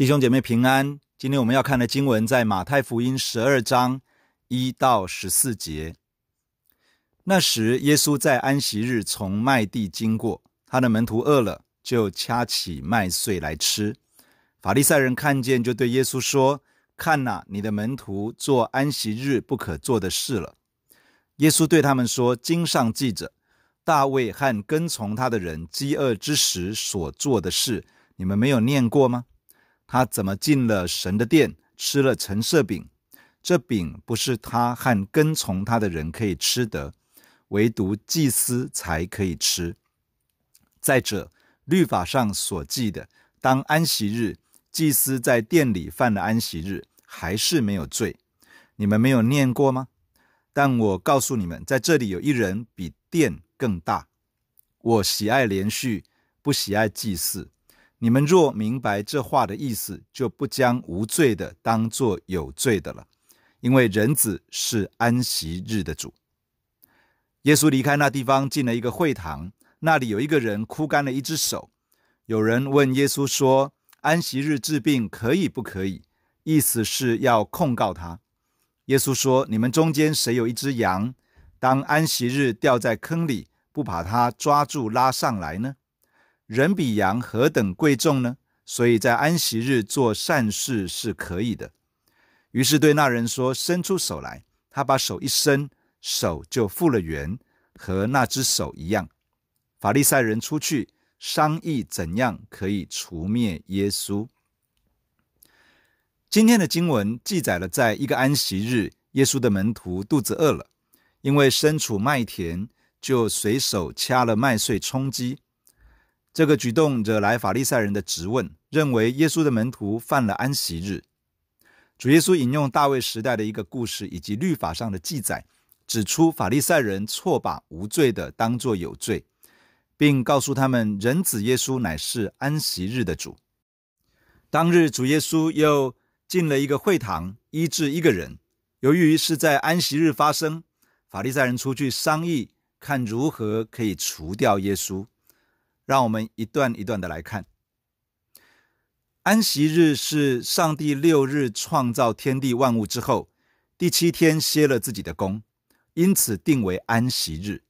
弟兄姐妹平安。今天我们要看的经文在马太福音十二章一到十四节。那时，耶稣在安息日从麦地经过，他的门徒饿了，就掐起麦穗来吃。法利赛人看见，就对耶稣说：“看哪，你的门徒做安息日不可做的事了。”耶稣对他们说：“经上记着，大卫和跟从他的人饥饿之时所做的事，你们没有念过吗？”他怎么进了神的殿，吃了陈设饼？这饼不是他和跟从他的人可以吃的，唯独祭司才可以吃。再者，律法上所记的，当安息日，祭司在殿里犯了安息日，还是没有罪。你们没有念过吗？但我告诉你们，在这里有一人比殿更大。我喜爱连续，不喜爱祭祀。你们若明白这话的意思，就不将无罪的当作有罪的了，因为人子是安息日的主。耶稣离开那地方，进了一个会堂，那里有一个人枯干了一只手。有人问耶稣说：“安息日治病可以不可以？”意思是要控告他。耶稣说：“你们中间谁有一只羊，当安息日掉在坑里，不把它抓住拉上来呢？”人比羊何等贵重呢？所以在安息日做善事是可以的。于是对那人说：“伸出手来。”他把手一伸，手就复了原，和那只手一样。法利赛人出去商议怎样可以除灭耶稣。今天的经文记载了，在一个安息日，耶稣的门徒肚子饿了，因为身处麦田，就随手掐了麦穗充饥。这个举动惹来法利赛人的质问，认为耶稣的门徒犯了安息日。主耶稣引用大卫时代的一个故事以及律法上的记载，指出法利赛人错把无罪的当作有罪，并告诉他们人子耶稣乃是安息日的主。当日主耶稣又进了一个会堂，医治一个人。由于是在安息日发生，法利赛人出去商议，看如何可以除掉耶稣。让我们一段一段的来看。安息日是上帝六日创造天地万物之后，第七天歇了自己的工，因此定为安息日。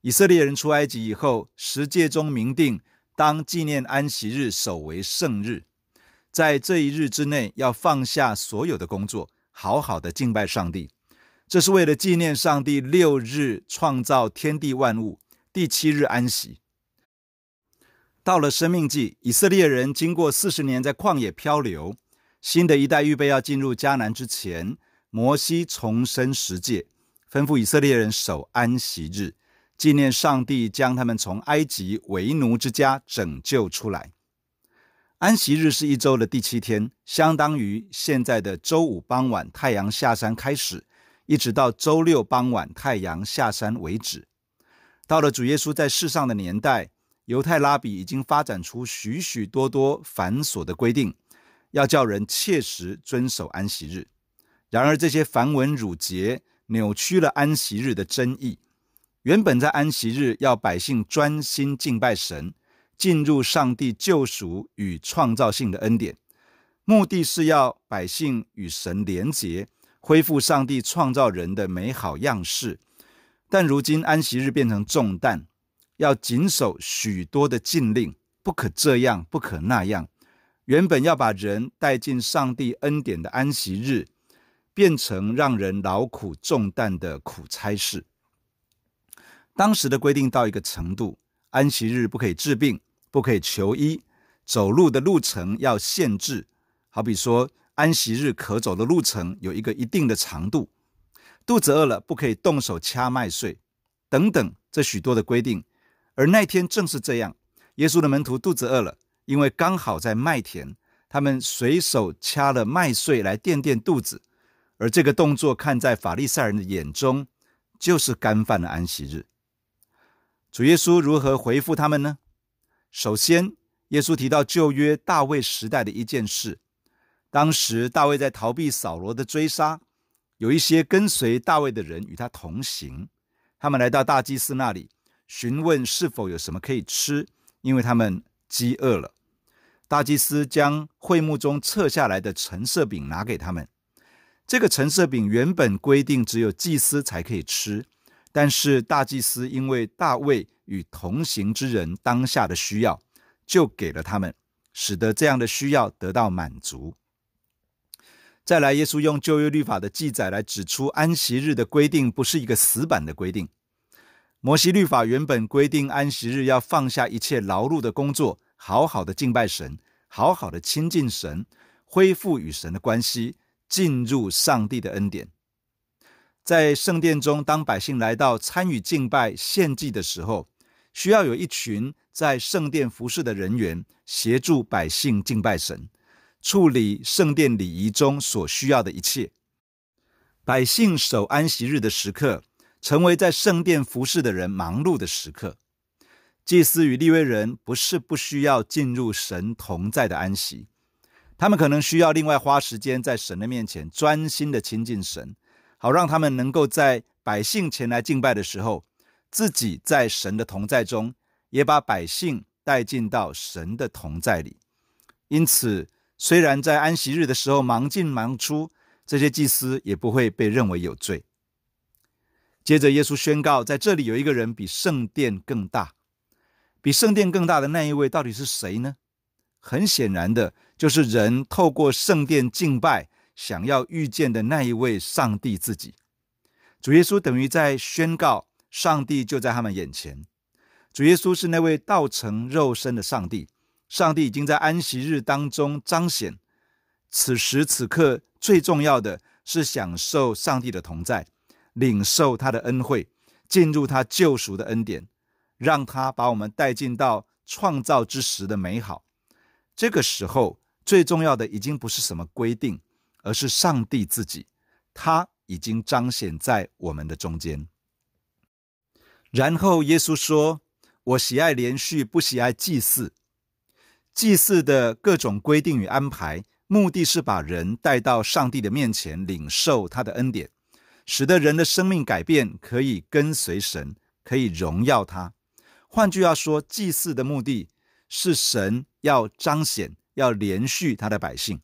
以色列人出埃及以后，十诫中明定，当纪念安息日，守为圣日。在这一日之内，要放下所有的工作，好好的敬拜上帝。这是为了纪念上帝六日创造天地万物，第七日安息。到了生命记，以色列人经过四十年在旷野漂流，新的一代预备要进入迦南之前，摩西重申十诫，吩咐以色列人守安息日，纪念上帝将他们从埃及为奴之家拯救出来。安息日是一周的第七天，相当于现在的周五傍晚太阳下山开始，一直到周六傍晚太阳下山为止。到了主耶稣在世上的年代。犹太拉比已经发展出许许多多繁琐的规定，要叫人切实遵守安息日。然而，这些繁文缛节扭曲了安息日的真意。原本在安息日要百姓专心敬拜神，进入上帝救赎与创造性的恩典，目的是要百姓与神连结，恢复上帝创造人的美好样式。但如今安息日变成重担。要谨守许多的禁令，不可这样，不可那样。原本要把人带进上帝恩典的安息日，变成让人劳苦重担的苦差事。当时的规定到一个程度，安息日不可以治病，不可以求医，走路的路程要限制。好比说，安息日可走的路程有一个一定的长度。肚子饿了，不可以动手掐麦穗，等等，这许多的规定。而那天正是这样，耶稣的门徒肚子饿了，因为刚好在麦田，他们随手掐了麦穗来垫垫肚子。而这个动作看在法利赛人的眼中，就是干饭的安息日。主耶稣如何回复他们呢？首先，耶稣提到旧约大卫时代的一件事，当时大卫在逃避扫罗的追杀，有一些跟随大卫的人与他同行，他们来到大祭司那里。询问是否有什么可以吃，因为他们饥饿了。大祭司将会幕中撤下来的橙色饼拿给他们。这个橙色饼原本规定只有祭司才可以吃，但是大祭司因为大卫与同行之人当下的需要，就给了他们，使得这样的需要得到满足。再来，耶稣用旧约律法的记载来指出安息日的规定不是一个死板的规定。摩西律法原本规定安息日要放下一切劳碌的工作。好好的敬拜神，好好的亲近神，恢复与神的关系，进入上帝的恩典。在圣殿中，当百姓来到参与敬拜献祭的时候，需要有一群在圣殿服侍的人员协助百姓敬拜神，处理圣殿礼仪中所需要的一切。百姓守安息日的时刻，成为在圣殿服侍的人忙碌的时刻。祭司与利未人不是不需要进入神同在的安息，他们可能需要另外花时间在神的面前专心的亲近神，好让他们能够在百姓前来敬拜的时候，自己在神的同在中，也把百姓带进到神的同在里。因此，虽然在安息日的时候忙进忙出，这些祭司也不会被认为有罪。接着，耶稣宣告，在这里有一个人比圣殿更大。比圣殿更大的那一位到底是谁呢？很显然的，就是人透过圣殿敬拜，想要遇见的那一位上帝自己。主耶稣等于在宣告，上帝就在他们眼前。主耶稣是那位道成肉身的上帝，上帝已经在安息日当中彰显。此时此刻，最重要的是享受上帝的同在，领受他的恩惠，进入他救赎的恩典。让他把我们带进到创造之时的美好。这个时候，最重要的已经不是什么规定，而是上帝自己，他已经彰显在我们的中间。然后耶稣说：“我喜爱连续，不喜爱祭祀。祭祀的各种规定与安排，目的是把人带到上帝的面前，领受他的恩典，使得人的生命改变，可以跟随神，可以荣耀他。”换句话说，祭祀的目的是神要彰显、要连续他的百姓。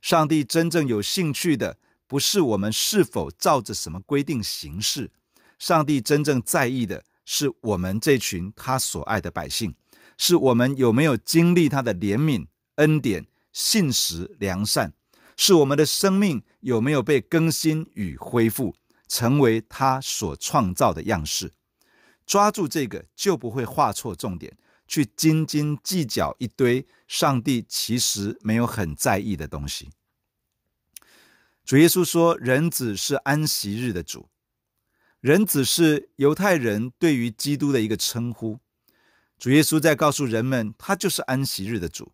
上帝真正有兴趣的，不是我们是否照着什么规定行事，上帝真正在意的是我们这群他所爱的百姓，是我们有没有经历他的怜悯、恩典、信实、良善，是我们的生命有没有被更新与恢复，成为他所创造的样式。抓住这个，就不会画错重点，去斤斤计较一堆上帝其实没有很在意的东西。主耶稣说：“人子是安息日的主。”人子是犹太人对于基督的一个称呼。主耶稣在告诉人们，他就是安息日的主，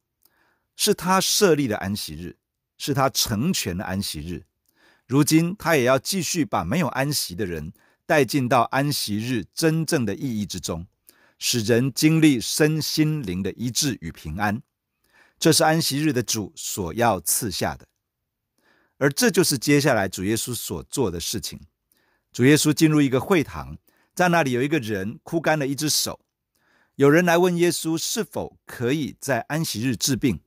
是他设立的安息日，是他成全的安息日。如今他也要继续把没有安息的人。带进到安息日真正的意义之中，使人经历身心灵的一致与平安。这是安息日的主所要赐下的，而这就是接下来主耶稣所做的事情。主耶稣进入一个会堂，在那里有一个人枯干了一只手，有人来问耶稣是否可以在安息日治病。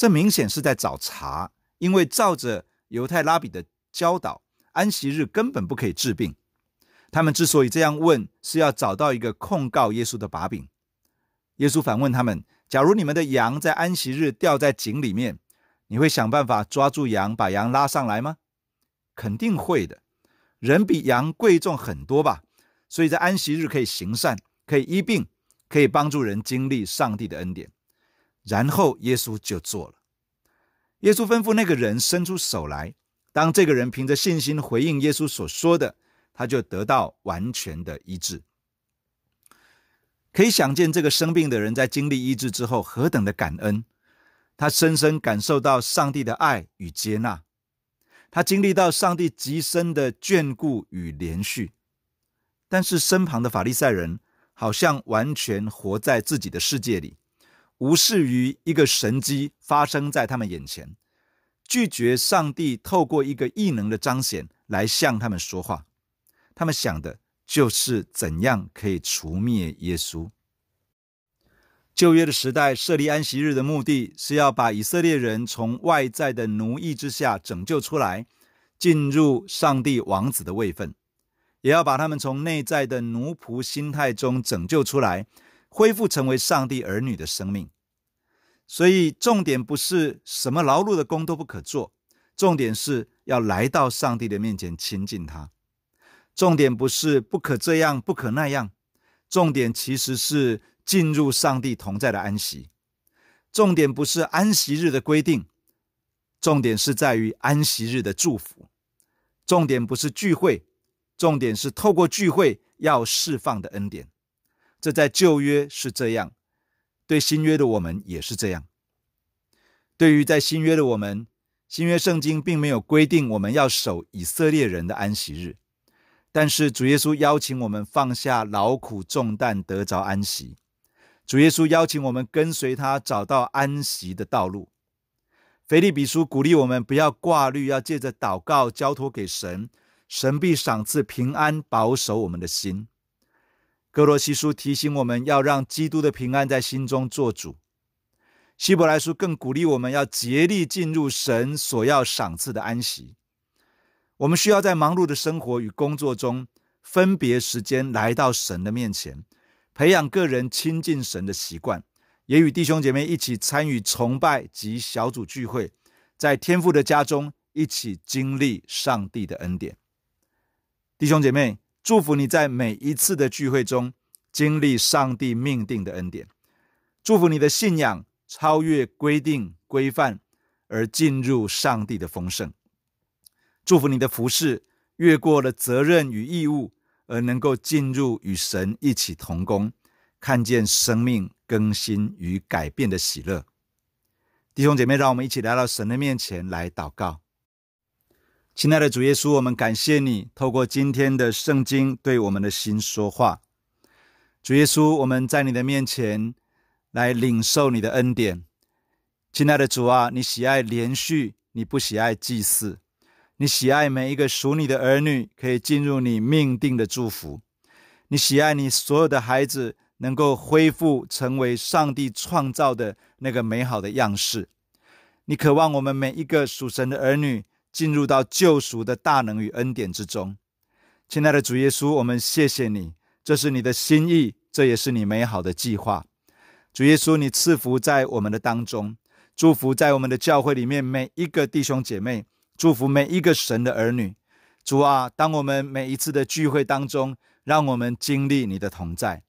这明显是在找茬，因为照着犹太拉比的教导，安息日根本不可以治病。他们之所以这样问，是要找到一个控告耶稣的把柄。耶稣反问他们：“假如你们的羊在安息日掉在井里面，你会想办法抓住羊，把羊拉上来吗？肯定会的。人比羊贵重很多吧？所以在安息日可以行善，可以医病，可以帮助人经历上帝的恩典。然后耶稣就做了。耶稣吩咐那个人伸出手来，当这个人凭着信心回应耶稣所说的。他就得到完全的医治。可以想见，这个生病的人在经历医治之后何等的感恩，他深深感受到上帝的爱与接纳，他经历到上帝极深的眷顾与怜恤。但是身旁的法利赛人好像完全活在自己的世界里，无视于一个神迹发生在他们眼前，拒绝上帝透过一个异能的彰显来向他们说话。他们想的就是怎样可以除灭耶稣。旧约的时代设立安息日的目的是要把以色列人从外在的奴役之下拯救出来，进入上帝王子的位分，也要把他们从内在的奴仆心态中拯救出来，恢复成为上帝儿女的生命。所以，重点不是什么劳碌的工都不可做，重点是要来到上帝的面前亲近他。重点不是不可这样，不可那样，重点其实是进入上帝同在的安息。重点不是安息日的规定，重点是在于安息日的祝福。重点不是聚会，重点是透过聚会要释放的恩典。这在旧约是这样。对新约的我们也是这样。对于在新约的我们，新约圣经并没有规定我们要守以色列人的安息日，但是主耶稣邀请我们放下劳苦重担，得着安息。主耶稣邀请我们跟随他，找到安息的道路。腓立比书鼓励我们不要挂虑，要借着祷告交托给神，神必赏赐平安，保守我们的心。歌罗西书提醒我们要让基督的平安在心中做主。希伯来书更鼓励我们要竭力进入神所要赏赐的安息。我们需要在忙碌的生活与工作中分别时间来到神的面前，培养个人亲近神的习惯，也与弟兄姐妹一起参与崇拜及小组聚会，在天父的家中一起经历上帝的恩典。弟兄姐妹。祝福你在每一次的聚会中经历上帝命定的恩典。祝福你的信仰超越规定规范，而进入上帝的丰盛。祝福你的服事越过了责任与义务，而能够进入与神一起同工，看见生命更新与改变的喜乐。弟兄姐妹，让我们一起来到神的面前来祷告。亲爱的主耶稣，我们感谢你透过今天的圣经对我们的心说话。主耶稣，我们在你的面前来领受你的恩典。亲爱的主啊，你喜爱连续，你不喜爱祭祀。你喜爱每一个属你的儿女可以进入你命定的祝福。你喜爱你所有的孩子能够恢复成为上帝创造的那个美好的样式。你渴望我们每一个属神的儿女。进入到救赎的大能与恩典之中，亲爱的主耶稣，我们谢谢你，这是你的心意，这也是你美好的计划。主耶稣，你赐福在我们的当中，祝福在我们的教会里面每一个弟兄姐妹，祝福每一个神的儿女。主啊，当我们每一次的聚会当中，让我们经历你的同在。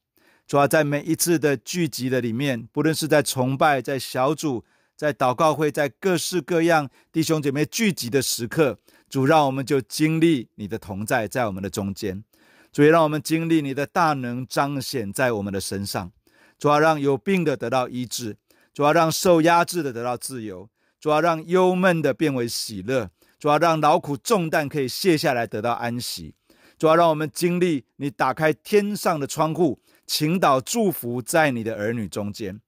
主啊，在每一次的聚集的里面，不论是在崇拜，在小组。在祷告会，在各式各样弟兄姐妹聚集的时刻，主让我们就经历你的同在在我们的中间，主也让我们经历你的大能彰显在我们的身上，主要让有病的得到医治，主要让受压制的得到自由，主要让忧闷的变为喜乐，主要让劳苦重担可以卸下来得到安息，主要让我们经历你打开天上的窗户，倾倒祝福在你的儿女中间，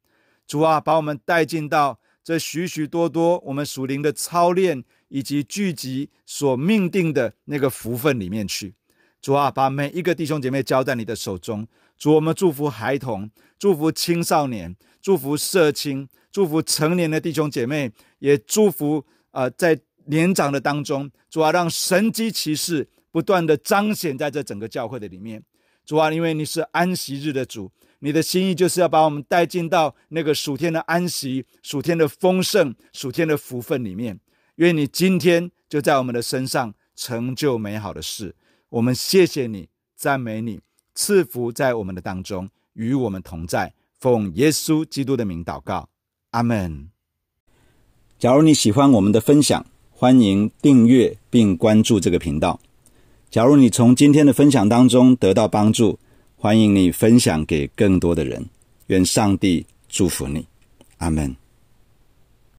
主啊，把我们带进到。这许许多多我们属灵的操练以及聚集所命定的那个福分里面去，主啊，把每一个弟兄姐妹交在你的手中。主，我们祝福孩童，祝福青少年，祝福社青，祝福成年的弟兄姐妹，也祝福、呃，在年长的当中，主啊，让神迹奇事不断的彰显在这整个教会的里面。主啊，因为你是安息日的主。你的心意就是要把我们带进到那个暑天的安息、暑天的丰盛、暑天的福分里面。愿你今天就在我们的身上成就美好的事。我们谢谢你，赞美你，赐福在我们的当中，与我们同在。奉耶稣基督的名祷告，阿门。假如你喜欢我们的分享，欢迎订阅并关注这个频道。假如你从今天的分享当中得到帮助，欢迎你分享给更多的人，愿上帝祝福你，阿门。